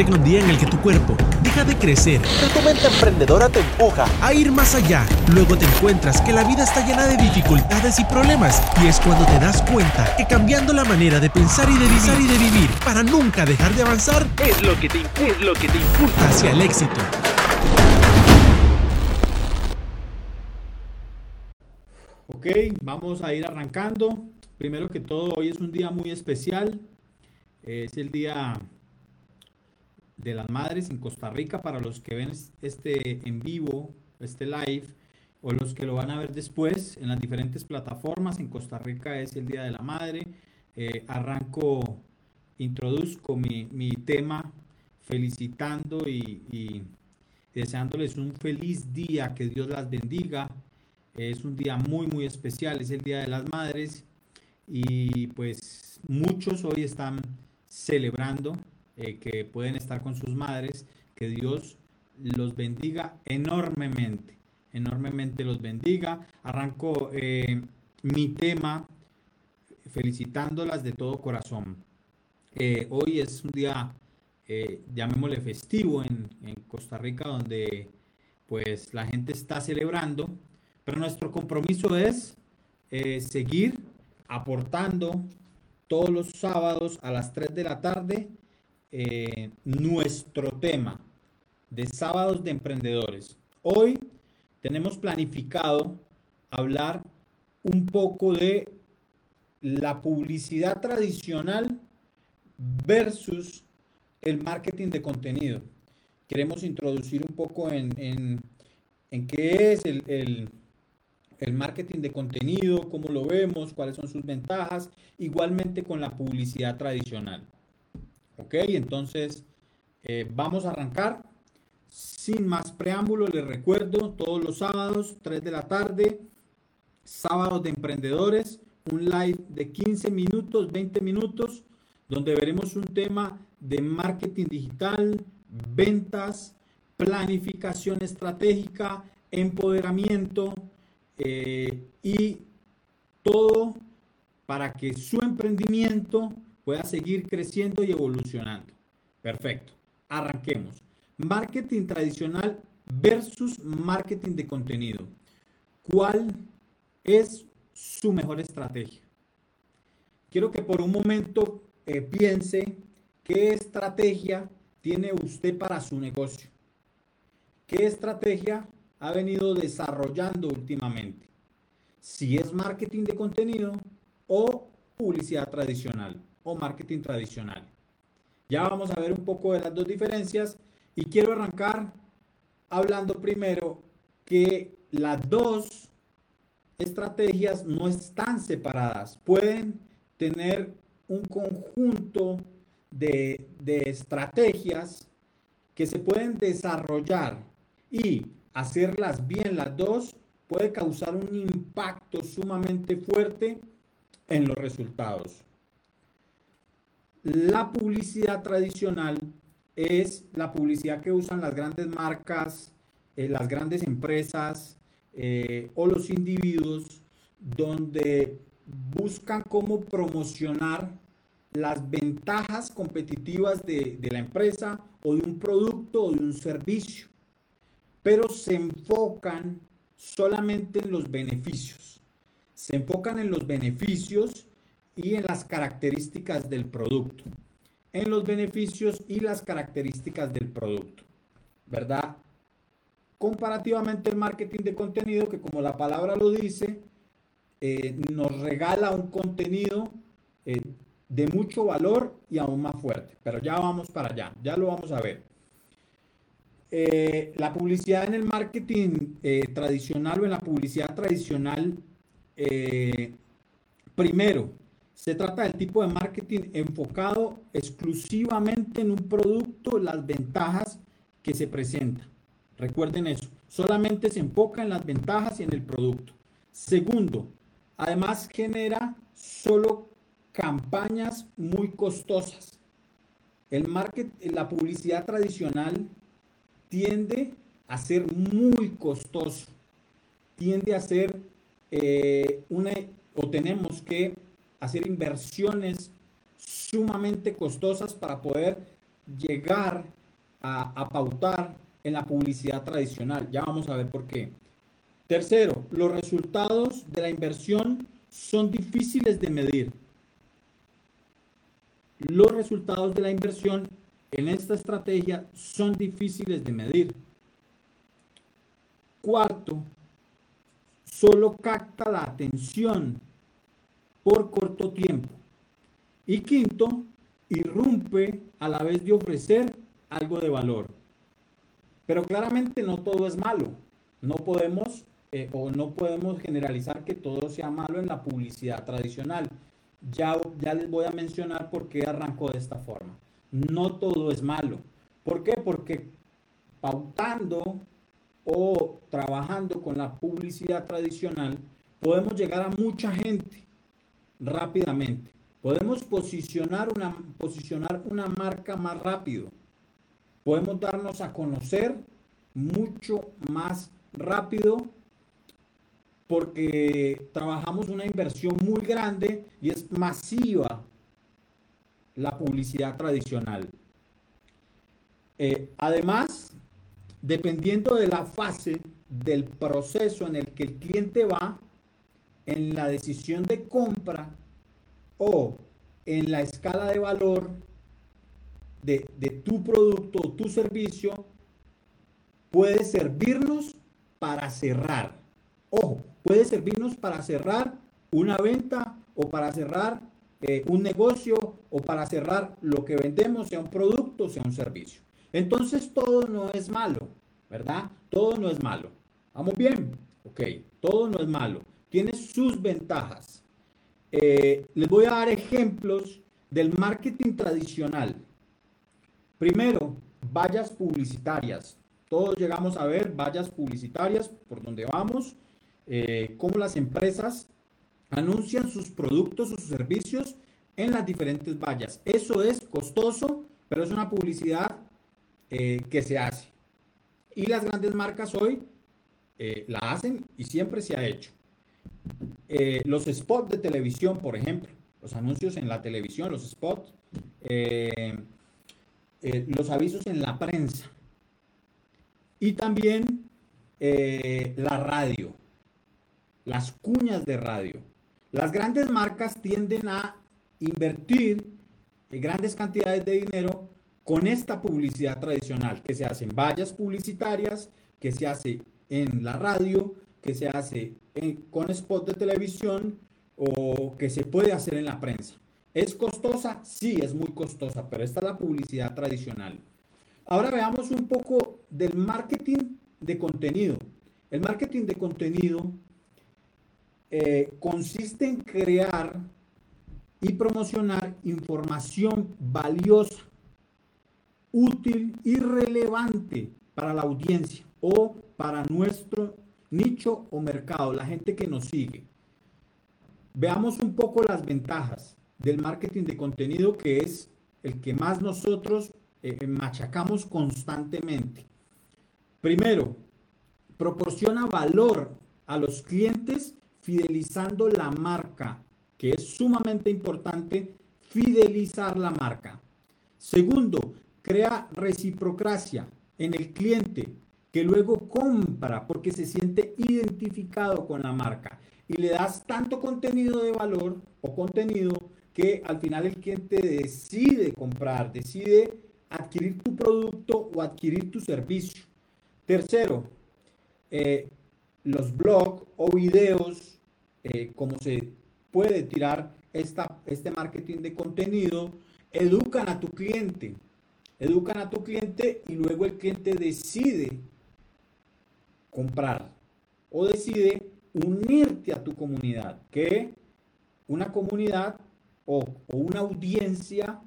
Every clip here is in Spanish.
llega un día en el que tu cuerpo deja de crecer, pero tu mente emprendedora te empuja a ir más allá. Luego te encuentras que la vida está llena de dificultades y problemas y es cuando te das cuenta que cambiando la manera de pensar y de vivir y de vivir para nunca dejar de avanzar es lo que te, es lo que te impulsa hacia el éxito. Ok, vamos a ir arrancando. Primero que todo, hoy es un día muy especial. Es el día de las madres en Costa Rica para los que ven este en vivo, este live, o los que lo van a ver después en las diferentes plataformas. En Costa Rica es el Día de la Madre. Eh, arranco, introduzco mi, mi tema felicitando y, y deseándoles un feliz día, que Dios las bendiga es un día muy, muy especial, es el Día de las Madres y pues muchos hoy están celebrando eh, que pueden estar con sus madres, que Dios los bendiga enormemente, enormemente los bendiga. Arranco eh, mi tema felicitándolas de todo corazón. Eh, hoy es un día, llamémosle festivo en, Costa Rica, donde pues la gente está celebrando pero nuestro compromiso es seguir aportando todos los sábados a las 3 de la tarde eh, nuestro tema de sábados de emprendedores. Hoy tenemos planificado hablar un poco de la publicidad tradicional versus el marketing de contenido. Queremos introducir un poco en, en, qué es el, el marketing de contenido, cómo lo vemos, cuáles son sus ventajas, igualmente con la publicidad tradicional. Ok, entonces eh, vamos a arrancar. Sin más preámbulo, les recuerdo todos los sábados, 3 de la tarde, sábados de emprendedores, un live de 15 minutos, 20 minutos, donde veremos un tema de marketing digital, ventas, planificación estratégica, empoderamiento, eh, y todo para que su emprendimiento pueda seguir creciendo y evolucionando. Perfecto. Arranquemos. Marketing tradicional versus marketing de contenido. ¿Cuál es su mejor estrategia? Quiero que por un momento eh, piense qué estrategia tiene usted para su negocio. ¿Qué estrategia ha venido desarrollando últimamente. Si es marketing de contenido o publicidad tradicional o marketing tradicional. Ya vamos a ver un poco de las dos diferencias y quiero arrancar hablando primero que las dos estrategias no están separadas. Pueden tener un conjunto de, de estrategias que se pueden desarrollar y hacerlas bien las dos puede causar un impacto sumamente fuerte en los resultados. La publicidad tradicional es la publicidad que usan las grandes marcas, eh, las grandes empresas eh, o los individuos donde buscan cómo promocionar las ventajas competitivas de la empresa o de un producto o de un servicio pero se enfocan solamente en los beneficios. Se enfocan en los beneficios y en las características del producto. En los beneficios y las características del producto. ¿Verdad? Comparativamente el marketing de contenido, que como la palabra lo dice, eh, nos regala un contenido eh, de mucho valor y aún más fuerte. Pero ya vamos para allá, ya lo vamos a ver. Eh, la publicidad en el marketing tradicional o en la publicidad tradicional, primero, se trata del tipo de marketing enfocado exclusivamente en un producto, las ventajas que se presentan. Recuerden eso, solamente se enfoca en las ventajas y en el producto. Segundo, además genera solo campañas muy costosas. El market, la publicidad tradicional tiende a ser muy costoso, tiende a ser eh, una, o tenemos que hacer inversiones sumamente costosas para poder llegar a, pautar en la publicidad tradicional. Ya vamos a ver por qué. Tercero, los resultados de la inversión son difíciles de medir. Los resultados de la inversión en esta estrategia son difíciles de medir. Cuarto, solo capta la atención por corto tiempo. Y quinto, irrumpe a la vez de ofrecer algo de valor. Pero claramente no todo es malo. No podemos eh, o no podemos generalizar que todo sea malo en la publicidad tradicional. Ya, ya les voy a mencionar por qué arrancó de esta forma. No todo es malo. ¿Por qué? Porque pautando o trabajando con la publicidad tradicional, podemos llegar a mucha gente rápidamente. Podemos posicionar una, posicionar una marca más rápido. Podemos darnos a conocer mucho más rápido porque trabajamos una inversión muy grande y es masiva la publicidad tradicional. Eh, además, dependiendo de la fase del proceso en el que el cliente va, en la decisión de compra o en la escala de valor de, de tu producto o tu servicio, puede servirnos para cerrar. Ojo, puede servirnos para cerrar una venta o para cerrar eh, un negocio o para cerrar lo que vendemos, sea un producto, sea un servicio. Entonces todo no es malo, ¿verdad? Todo no es malo. ¿Vamos bien? Ok, todo no es malo. Tiene sus ventajas. Eh, les voy a dar ejemplos del marketing tradicional. Primero, vallas publicitarias. Todos llegamos a ver vallas publicitarias por donde vamos, eh, cómo las empresas anuncian sus productos sus servicios en las diferentes vallas. Eso es costoso, pero es una publicidad eh, que se hace. Y las grandes marcas hoy la hacen y siempre se ha hecho. Los spots de televisión, por ejemplo, los anuncios en la televisión, los spots, los avisos en la prensa y también la radio, las cuñas de radio. Las grandes marcas tienden a invertir grandes cantidades de dinero con esta publicidad tradicional, que se hace en vallas publicitarias, que se hace en la radio, que se hace con spots de televisión o que se puede hacer en la prensa. ¿Es costosa? Sí, es muy costosa, pero esta es la publicidad tradicional. Ahora veamos un poco del marketing de contenido. El marketing de contenido eh, consiste en crear y promocionar información valiosa, útil y relevante para la audiencia o para nuestro nicho o mercado, la gente que nos sigue. Veamos un poco las ventajas del marketing de contenido que es el que más nosotros eh, machacamos constantemente. Primero, proporciona valor a los clientes fidelizando la marca, que es sumamente importante fidelizar la marca. Segundo, crea reciprocracia en el cliente que luego compra porque se siente identificado con la marca y le das tanto contenido de valor o contenido que al final el cliente decide comprar, decide adquirir tu producto o adquirir tu servicio. Tercero, eh, los blogs o videos, eh, cómo se puede tirar esta, este marketing de contenido, educan a tu cliente, educan a tu cliente y luego el cliente decide comprar o decide unirte a tu comunidad, que una comunidad o, o, una audiencia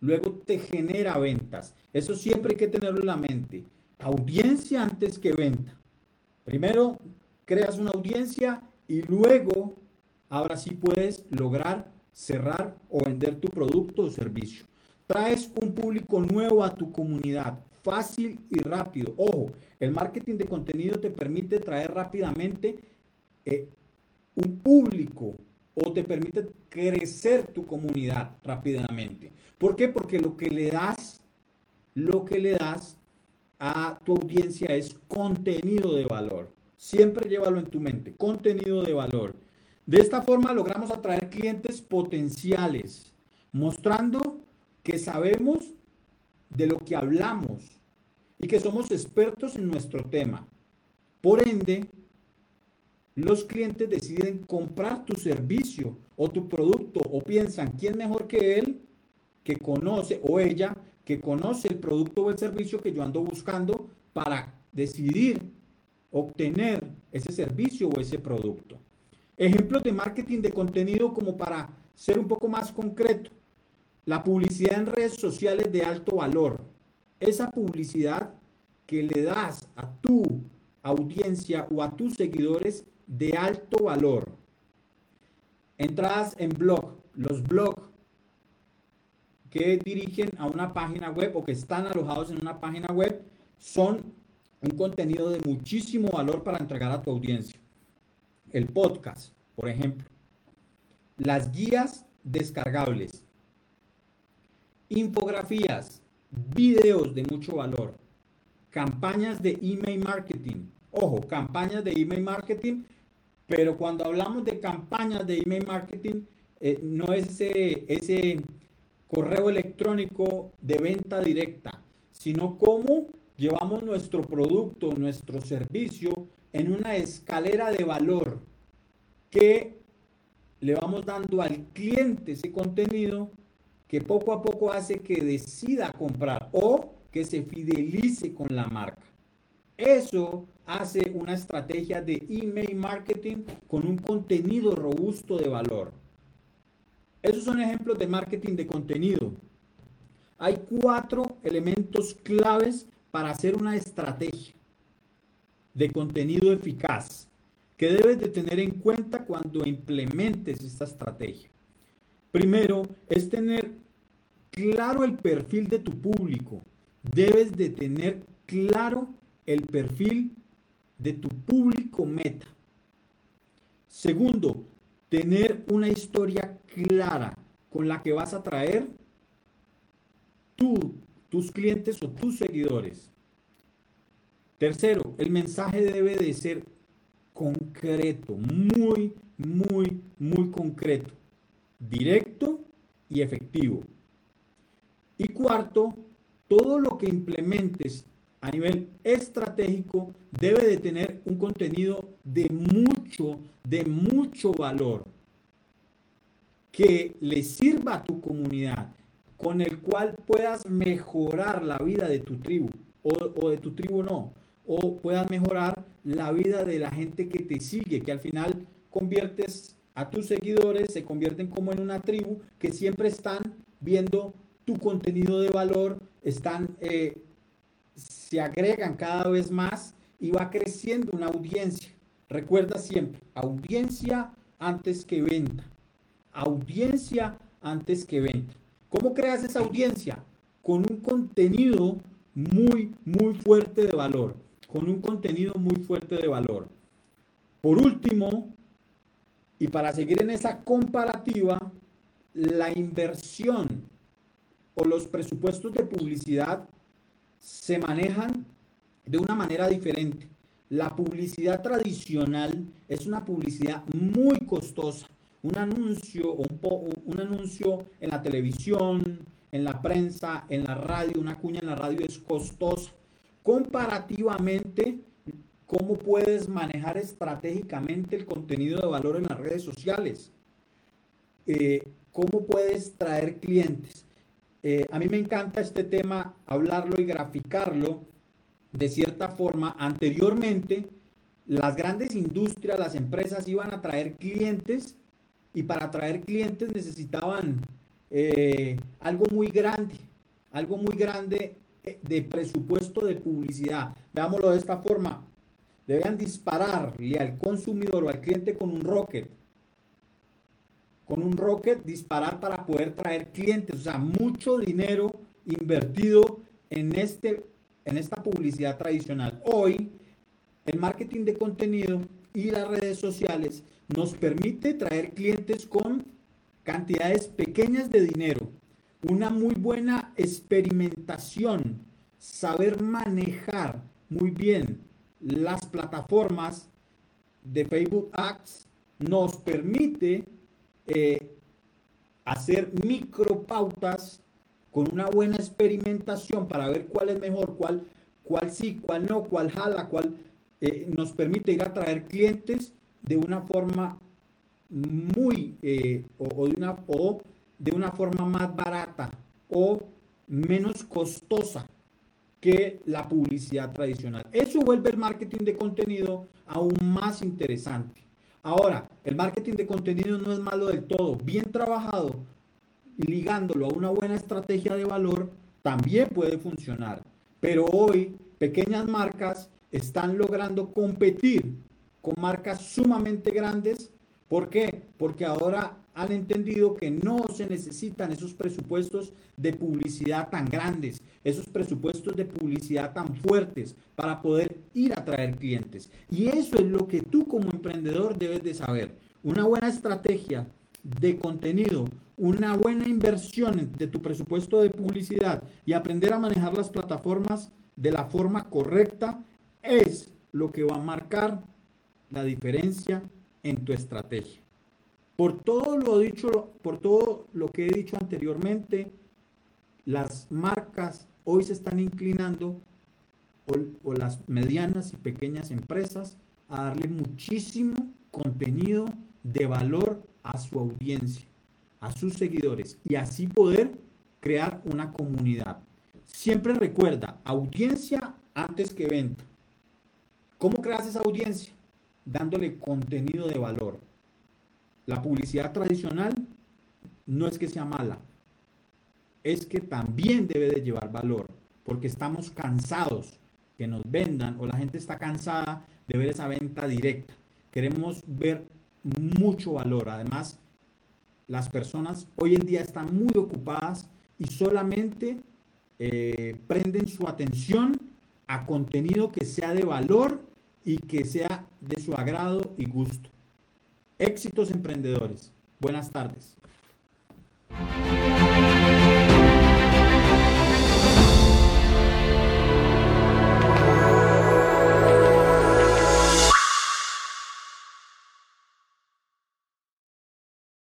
luego te genera ventas. Eso siempre hay que tenerlo en la mente. Audiencia antes que venta. Primero creas una audiencia y luego, ahora sí puedes lograr cerrar o vender tu producto o servicio. Traes un público nuevo a tu comunidad, fácil y rápido. Ojo, el marketing de contenido te permite traer rápidamente eh, un público o te permite crecer tu comunidad rápidamente. ¿Por qué? Porque lo que le das lo que le das a tu audiencia es contenido de valor. Siempre llévalo en tu mente, contenido de valor. De esta forma logramos atraer clientes potenciales, mostrando que sabemos de lo que hablamos y que somos expertos en nuestro tema. Por ende, los clientes deciden comprar tu servicio o tu producto o piensan quién mejor que él que conoce o ella que conoce el producto o el servicio que yo ando buscando para decidir obtener ese servicio o ese producto. Ejemplos de marketing de contenido como para ser un poco más concreto. La publicidad en redes sociales de alto valor. Esa publicidad que le das a tu audiencia o a tus seguidores de alto valor. Entradas en blog. Los blogs que dirigen a una página web o que están alojados en una página web son un contenido de muchísimo valor para entregar a tu audiencia. El podcast, por ejemplo. Las guías descargables. Infografías. Videos de mucho valor. Campañas de email marketing. Ojo, campañas de email marketing, pero cuando hablamos de campañas de email marketing, eh, no es ese, ese correo electrónico de venta directa, sino cómo llevamos nuestro producto, nuestro servicio en una escalera de valor que le vamos dando al cliente ese contenido que poco a poco hace que decida comprar o que se fidelice con la marca. Eso hace una estrategia de email marketing con un contenido robusto de valor. Esos son ejemplos de marketing de contenido. Hay cuatro elementos claves para hacer una estrategia de contenido eficaz que debes de tener en cuenta cuando implementes esta estrategia. Primero es tener claro el perfil de tu público. Debes de tener claro el perfil de tu público meta. Segundo, tener una historia clara con la que vas a traer tú, tus clientes o tus seguidores. Tercero, el mensaje debe de ser concreto, muy, muy, muy concreto, directo y efectivo. Y cuarto, todo lo que implementes a nivel estratégico debe de tener un contenido de mucho, de mucho valor que le sirva a tu comunidad, con el cual puedas mejorar la vida de tu tribu, o, de tu tribu no, o puedas mejorar la vida de la gente que te sigue, que al final conviertes a tus seguidores, se convierten como en una tribu que siempre están viendo tu contenido de valor, están, eh, se agregan cada vez más y va creciendo una audiencia. Recuerda siempre, audiencia antes que venta audiencia antes que venta. ¿Cómo creas esa audiencia? Con un contenido muy, muy fuerte de valor. Con un contenido muy fuerte de valor. Por último, y para seguir en esa comparativa, la inversión o los presupuestos de publicidad se manejan de una manera diferente. La publicidad tradicional es una publicidad muy costosa un anuncio, un, un anuncio en la televisión, en la prensa, en la radio, una cuña en la radio es costosa. Comparativamente, ¿cómo puedes manejar estratégicamente el contenido de valor en las redes sociales? Eh, ¿Cómo puedes traer clientes? Eh, a mí me encanta este tema, hablarlo y graficarlo de cierta forma. Anteriormente, las grandes industrias, las empresas iban a traer clientes y para atraer clientes necesitaban eh, algo muy grande, algo muy grande eh, de presupuesto de publicidad. Veámoslo de esta forma. Debían dispararle al consumidor o al cliente con un rocket. Con un rocket disparar para poder traer clientes. O sea, mucho dinero invertido en, este, en esta publicidad tradicional. Hoy, el marketing de contenido y las redes sociales nos permite traer clientes con cantidades pequeñas de dinero. una muy buena experimentación, saber manejar muy bien las plataformas de Facebook Ads nos permite eh, hacer micropautas con una buena experimentación para ver cuál es mejor, cuál, cuál sí, cuál no, cuál jala, cuál eh, nos permite ir a traer clientes de una forma muy eh, o, de una, o de una forma más barata o menos costosa que la publicidad tradicional. Eso vuelve el marketing de contenido aún más interesante. Ahora, el marketing de contenido no es malo del todo. Bien trabajado, ligándolo a una buena estrategia de valor, también puede funcionar. Pero hoy, pequeñas marcas están logrando competir con marcas sumamente grandes. ¿Por qué? Porque ahora han entendido que no se necesitan esos presupuestos de publicidad tan grandes, esos presupuestos de publicidad tan fuertes para poder ir a traer clientes. Y eso es lo que tú como emprendedor debes de saber. Una buena estrategia de contenido, una buena inversión de tu presupuesto de publicidad y aprender a manejar las plataformas de la forma correcta es lo que va a marcar la diferencia en tu estrategia. Por todo lo dicho, por todo lo que he dicho anteriormente, las marcas hoy se están inclinando, o, las medianas y pequeñas empresas, a darle muchísimo contenido de valor a su audiencia, a sus seguidores, y así poder crear una comunidad. Siempre recuerda, audiencia antes que venta. ¿Cómo creas esa audiencia? Dándole contenido de valor. La publicidad tradicional no es que sea mala, es que también debe de llevar valor, porque estamos cansados que nos vendan o la gente está cansada de ver esa venta directa. Queremos ver mucho valor. Además, las personas hoy en día están muy ocupadas y solamente eh, prenden su atención a contenido que sea de valor y que sea de su agrado y gusto. Éxitos emprendedores. Buenas tardes.